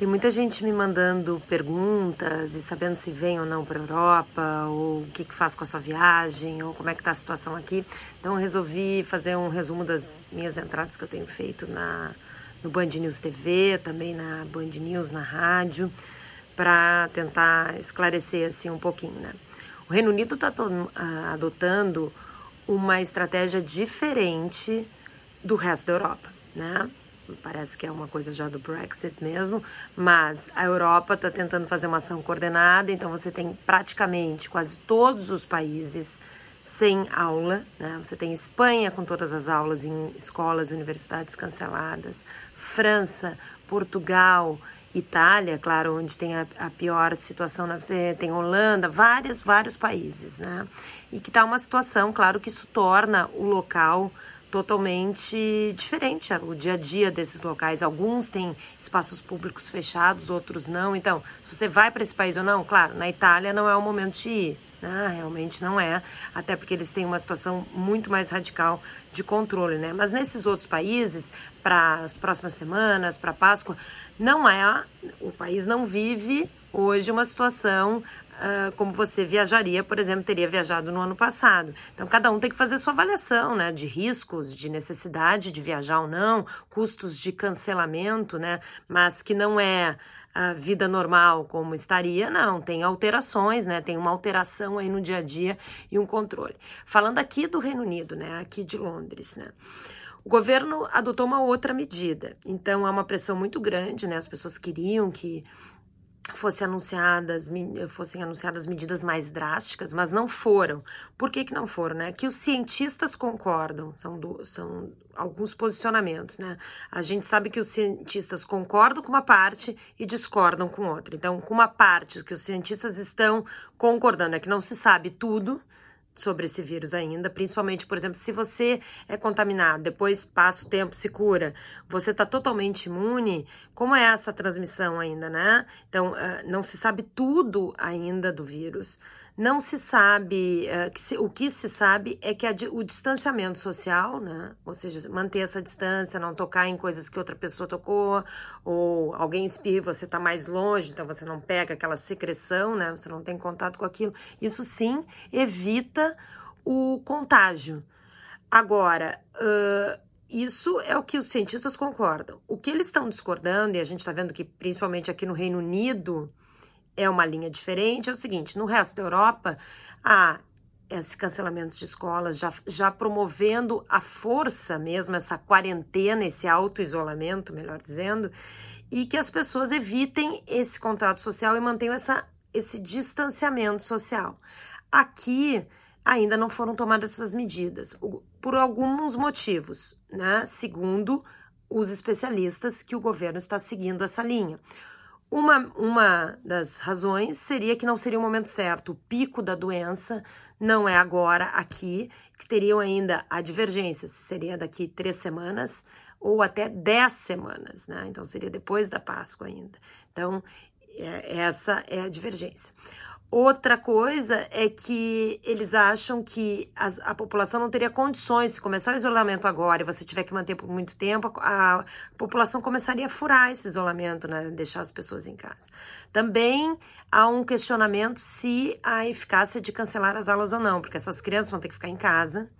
Tem muita gente me mandando perguntas e sabendo se vem ou não para a Europa, ou o que, que faz com a sua viagem, ou como é que está a situação aqui. Então resolvi fazer um resumo das minhas entradas que eu tenho feito na, no Band News TV, também na Band News, na rádio, para tentar esclarecer assim um pouquinho, né? O Reino Unido está adotando uma estratégia diferente do resto da Europa, né? Parece que é uma coisa já do Brexit mesmo, mas a Europa está tentando fazer uma ação coordenada, então você tem praticamente quase todos os países sem aula, né? Você tem Espanha com todas as aulas em escolas universidades canceladas, França, Portugal, Itália, claro, onde tem a, a pior situação, né? você tem Holanda, vários, vários países, né? E que está uma situação, claro que isso torna o local totalmente diferente o dia a dia desses locais. Alguns têm espaços públicos fechados, outros não. Então, se você vai para esse país ou não, claro, na Itália não é o momento de ir. Né? Realmente não é, até porque eles têm uma situação muito mais radical de controle, né? Mas nesses outros países, para as próximas semanas, para Páscoa, não é, o país não vive hoje uma situação uh, como você viajaria, por exemplo, teria viajado no ano passado. Então, cada um tem que fazer sua avaliação, né, de riscos, de necessidade de viajar ou não, custos de cancelamento, né, mas que não é a vida normal como estaria, não, tem alterações, né? Tem uma alteração aí no dia a dia e um controle. Falando aqui do Reino Unido, né? Aqui de Londres, né? O governo adotou uma outra medida, então há uma pressão muito grande, né? As pessoas queriam que fosse anunciadas, fossem anunciadas medidas mais drásticas, mas não foram. Por que, que não foram? Né? Que os cientistas concordam, são, do, são alguns posicionamentos. Né? A gente sabe que os cientistas concordam com uma parte e discordam com outra. Então, com uma parte que os cientistas estão concordando é que não se sabe tudo, sobre esse vírus ainda, principalmente, por exemplo, se você é contaminado, depois passa o tempo, se cura, você está totalmente imune, como é essa transmissão ainda, né? Então, uh, não se sabe tudo ainda do vírus. Não se sabe, uh, que se, o que se sabe é que a, o distanciamento social, né? Ou seja, manter essa distância, não tocar em coisas que outra pessoa tocou, ou alguém espirra você está mais longe, então você não pega aquela secreção, né? Você não tem contato com aquilo. Isso sim evita o contágio. Agora, uh, isso é o que os cientistas concordam. O que eles estão discordando, e a gente está vendo que principalmente aqui no Reino Unido, é uma linha diferente, é o seguinte: no resto da Europa, há esse cancelamento de escolas, já, já promovendo a força mesmo, essa quarentena, esse auto-isolamento, melhor dizendo, e que as pessoas evitem esse contato social e mantenham essa, esse distanciamento social. Aqui ainda não foram tomadas essas medidas, por alguns motivos, né? Segundo os especialistas, que o governo está seguindo essa linha. Uma, uma das razões seria que não seria o momento certo. O pico da doença não é agora aqui, que teriam ainda a divergência, seria daqui três semanas ou até dez semanas, né? Então seria depois da Páscoa ainda. Então, é, essa é a divergência. Outra coisa é que eles acham que a população não teria condições, se começar o isolamento agora e você tiver que manter por muito tempo, a, a população começaria a furar esse isolamento, né? deixar as pessoas em casa. Também há um questionamento se a eficácia de cancelar as aulas ou não, porque essas crianças vão ter que ficar em casa,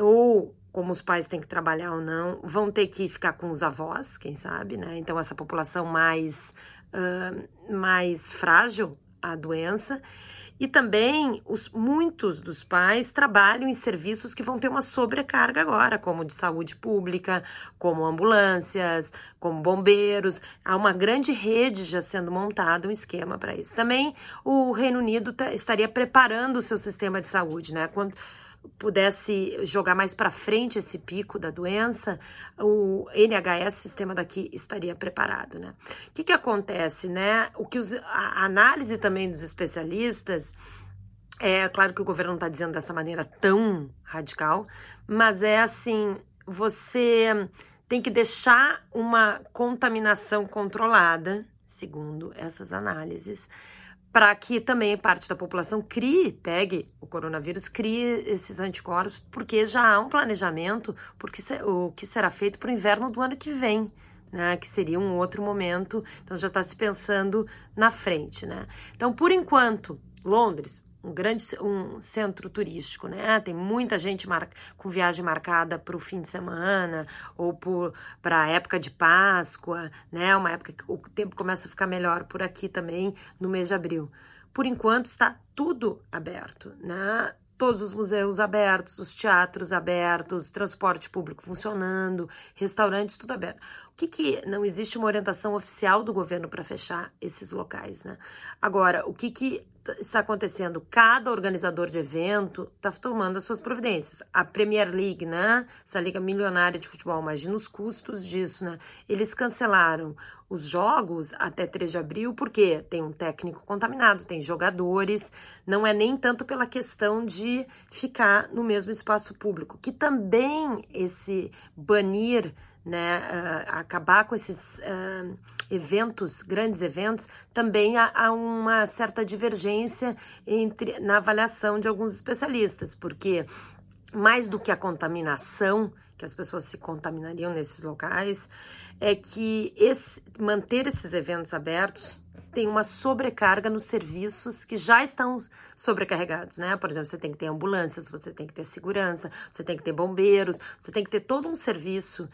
ou como os pais têm que trabalhar ou não, vão ter que ficar com os avós, quem sabe, né? Então, essa população mais, uh, mais frágil a doença. E também os, muitos dos pais trabalham em serviços que vão ter uma sobrecarga agora, como de saúde pública, como ambulâncias, como bombeiros. Há uma grande rede já sendo montada, um esquema para isso. Também o Reino Unido tá, estaria preparando o seu sistema de saúde, né? Quando, pudesse jogar mais para frente esse pico da doença, o NHS, o sistema daqui, estaria preparado, né? O que, que acontece, né? O que os, a análise também dos especialistas é claro que o governo não está dizendo dessa maneira tão radical, mas é assim: você tem que deixar uma contaminação controlada, segundo essas análises para que também parte da população crie, pegue o coronavírus, crie esses anticorpos, porque já há um planejamento porque o que será feito para o inverno do ano que vem. né, que seria um outro momento, então já está se pensando na frente, né? Então, por enquanto, Londres, um grande um centro turístico, né? Tem muita gente mar... com viagem marcada para o fim de semana ou para a época de Páscoa, né? Uma época que o tempo começa a ficar melhor por aqui também no mês de abril. Por enquanto está tudo aberto, né? todos os museus abertos, os teatros abertos, transporte público funcionando, restaurantes, tudo aberto. O que, que não existe uma orientação oficial do governo para fechar esses locais, né? Agora, o que, que está acontecendo? Cada organizador de evento está tomando as suas providências. A Premier League, né? Essa liga milionária de futebol, imagina os custos disso, né? Eles cancelaram os jogos até 3 de abril porque tem um técnico contaminado, tem jogadores, não é nem tanto pela questão de ficar no mesmo espaço público, que também esse banir né, uh, acabar com esses uh, eventos, grandes eventos, também há, há, uma certa divergência entre na avaliação de alguns especialistas, porque mais do que a contaminação, que as pessoas se contaminariam nesses locais, é que esse, manter esses eventos abertos tem uma sobrecarga nos serviços que já estão sobrecarregados, né? Por exemplo, você tem que ter ambulâncias, você tem que ter segurança, você tem que ter bombeiros, você tem que ter todo um serviço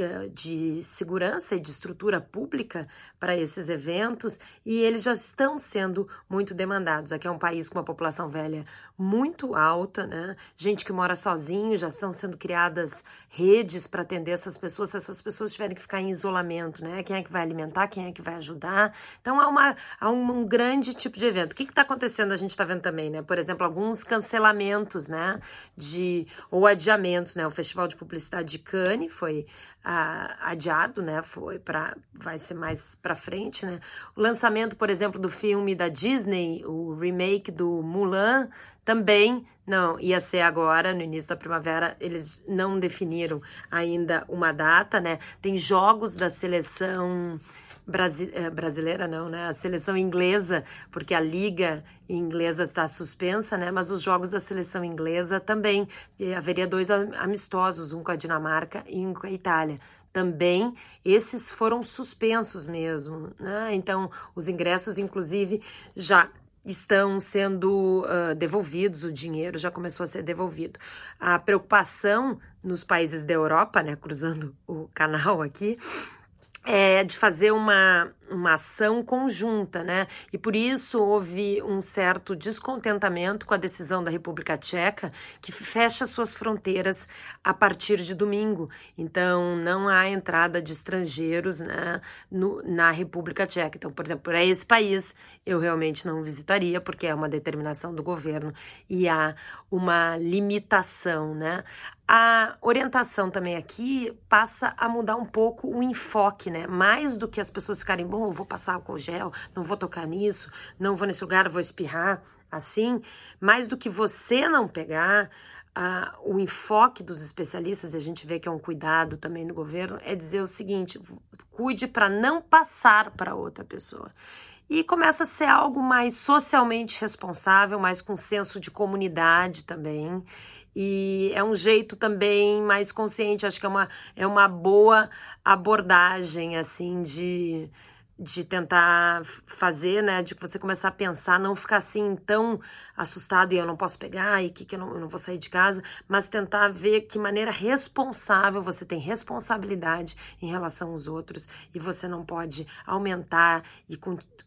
é de segurança e de estrutura pública para esses eventos e eles já estão sendo muito demandados. Aqui é um país com uma população velha muito alta, né? Gente que mora sozinho, já estão sendo criadas redes para atender essas pessoas, se essas pessoas tiverem que ficar em isolamento, né? Quem é que vai alimentar, quem é que vai ajudar? Então há, uma, há um, um grande tipo de evento. O que está acontecendo? A gente está vendo também, né? Por exemplo, alguns cancelamentos, né? De, ou adiamentos, né? O Festival de Publicidade de Cannes foi adiado, né? Foi para vai ser mais para frente, né? O lançamento, por exemplo, do filme da Disney, o remake do Mulan, também não ia ser agora no início da primavera. Eles não definiram ainda uma data, né? Tem jogos da seleção Brasi eh, brasileira não, né? A seleção inglesa, porque a liga inglesa está suspensa, né? Mas os jogos da seleção inglesa também e haveria dois amistosos, um com a Dinamarca e um com a Itália. Também esses foram suspensos mesmo, né? Então os ingressos, inclusive, já estão sendo uh, devolvidos, o dinheiro já começou a ser devolvido. A preocupação nos países da Europa, né, cruzando o canal aqui, é, de fazer uma, uma ação conjunta, né? E por isso houve um certo descontentamento com a decisão da República Tcheca, que fecha suas fronteiras a partir de domingo. Então, não há entrada de estrangeiros né, no, na República Tcheca. Então, por exemplo, para esse país, eu realmente não visitaria, porque é uma determinação do governo e há uma limitação, né? A orientação também aqui passa a mudar um pouco o enfoque, né? Mais do que as pessoas ficarem, bom, vou passar álcool gel, não vou tocar nisso, não vou nesse lugar, vou espirrar, assim, mais do que você não pegar, o enfoque dos especialistas, e a gente vê que é um cuidado também do governo, é dizer o seguinte: cuide para não passar para outra pessoa. E começa a ser algo mais socialmente responsável, mais com senso de comunidade também. E é um jeito também mais consciente, acho que é uma, é uma boa abordagem, assim, de, de tentar fazer, né, de você começar a pensar, não ficar assim tão assustado e eu não posso pegar e que, que eu, não, eu não vou sair de casa, mas tentar ver que maneira responsável você tem responsabilidade em relação aos outros e você não pode aumentar e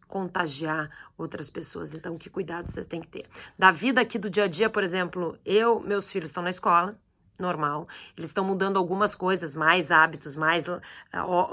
contagiar outras pessoas. Então, que cuidado você tem que ter. Da vida aqui do dia a dia, por exemplo, eu, meus filhos estão na escola, normal. Eles estão mudando algumas coisas, mais hábitos, mais uh,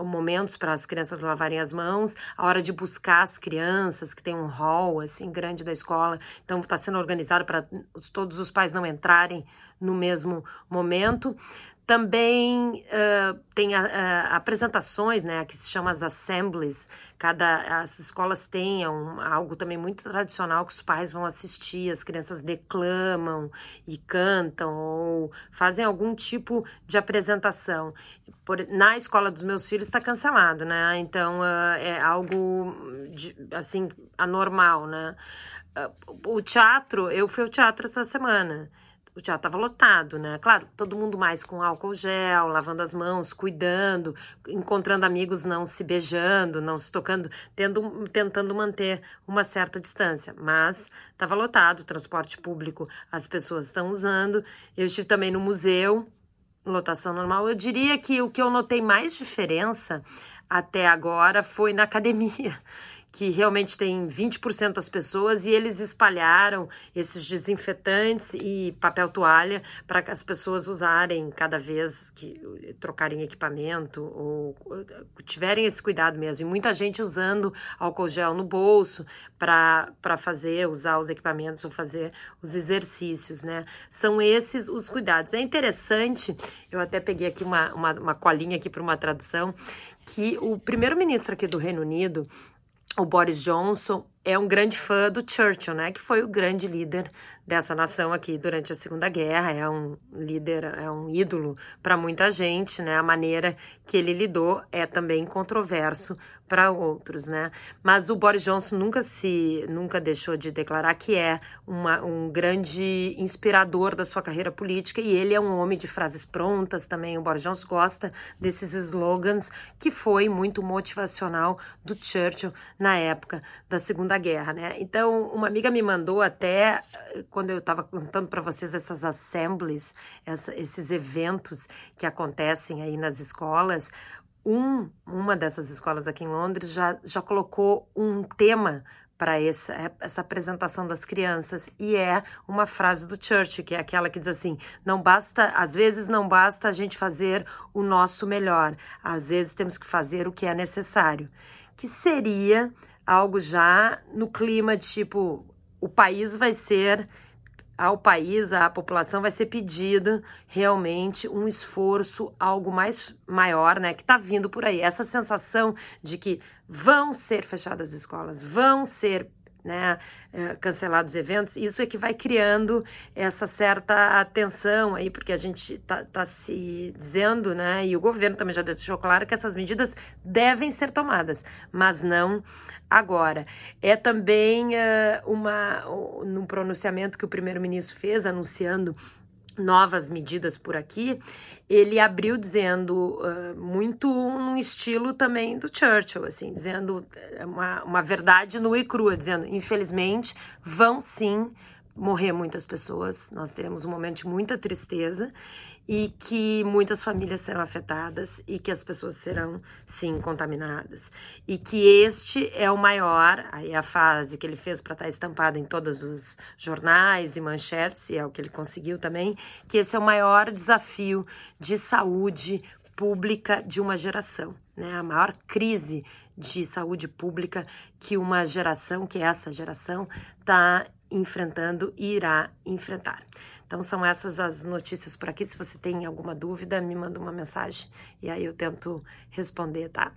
momentos para as crianças lavarem as mãos, a hora de buscar as crianças, que tem um hall assim grande da escola. Então está sendo organizado para todos os pais não entrarem no mesmo momento. Também uh, tem apresentações, né, que se chama as assemblies. Cada as escolas têm um, algo também muito tradicional que os pais vão assistir, as crianças declamam e cantam ou fazem algum tipo de apresentação. Por, na escola dos meus filhos está cancelado, né? Então uh, é algo de, assim anormal, né? Uh, o teatro, eu fui ao teatro essa semana o teatro estava lotado, né? Claro, todo mundo mais com álcool gel, lavando as mãos, cuidando, encontrando amigos, não se beijando, não se tocando, tendo, tentando manter uma certa distância. Mas estava lotado, transporte público as pessoas estão usando. Eu estive também no museu, lotação normal. Eu diria que o que eu notei mais diferença até agora foi na academia que realmente tem 20% das pessoas e eles espalharam esses desinfetantes e papel toalha para as pessoas usarem cada vez que trocarem equipamento ou tiverem esse cuidado mesmo. E muita gente usando álcool gel no bolso para fazer, usar os equipamentos ou fazer os exercícios, né? São esses os cuidados. É interessante, eu até peguei aqui uma, uma, uma colinha aqui para uma tradução, que o primeiro-ministro aqui do Reino Unido, o Boris Johnson é um grande fã do Churchill, né? Que foi o grande líder dessa nação aqui durante a Segunda Guerra. É um líder, é um ídolo para muita gente, né? A maneira que ele lidou é também controverso para outros, né? Mas o Boris Johnson nunca se, nunca deixou de declarar que é uma, um grande inspirador da sua carreira política e ele é um homem de frases prontas também. O Boris Johnson gosta desses slogans que foi muito motivacional do Churchill na época da Segunda Segunda Guerra, né? Então, uma amiga me mandou até, quando eu estava contando para vocês essas assemblies, essa, esses eventos que acontecem aí nas escolas, um, uma dessas escolas aqui em Londres já, já colocou um tema para essa, essa apresentação das crianças e é uma frase do Churchill, que é aquela que diz assim: não basta, às vezes não basta a gente fazer o nosso melhor, às vezes temos que fazer o que é necessário. Que seria algo já no clima de tipo, o país vai ser ao país, à população vai ser pedido realmente um esforço, algo mais maior, né, que está vindo por aí. Essa sensação de que vão ser fechadas escolas, vão ser né, eh, cancelados eventos, isso é que vai criando essa certa tensão aí, porque a gente está tá se dizendo, né, e o governo também já deixou claro que essas medidas devem ser tomadas, mas não agora. É também uh, uma, num pronunciamento que o primeiro-ministro fez anunciando novas medidas por aqui, ele abriu dizendo uh, muito um estilo também do Churchill, assim, dizendo eh, uma, uma verdade nua e crua, dizendo, infelizmente, vão sim morrer muitas pessoas, nós teremos um momento de muita tristeza e que muitas famílias serão afetadas e que as pessoas serão sim contaminadas e que este é o maior aí é a fase que ele fez para estar tá estampado em todos os jornais e manchetes e é o que ele conseguiu também que esse é o maior desafio de saúde pública de uma geração né a maior crise de saúde pública que uma geração que essa geração está enfrentando e irá enfrentar. Então são essas as notícias por aqui. Se você tem alguma dúvida, me manda uma mensagem e aí eu tento responder, tá?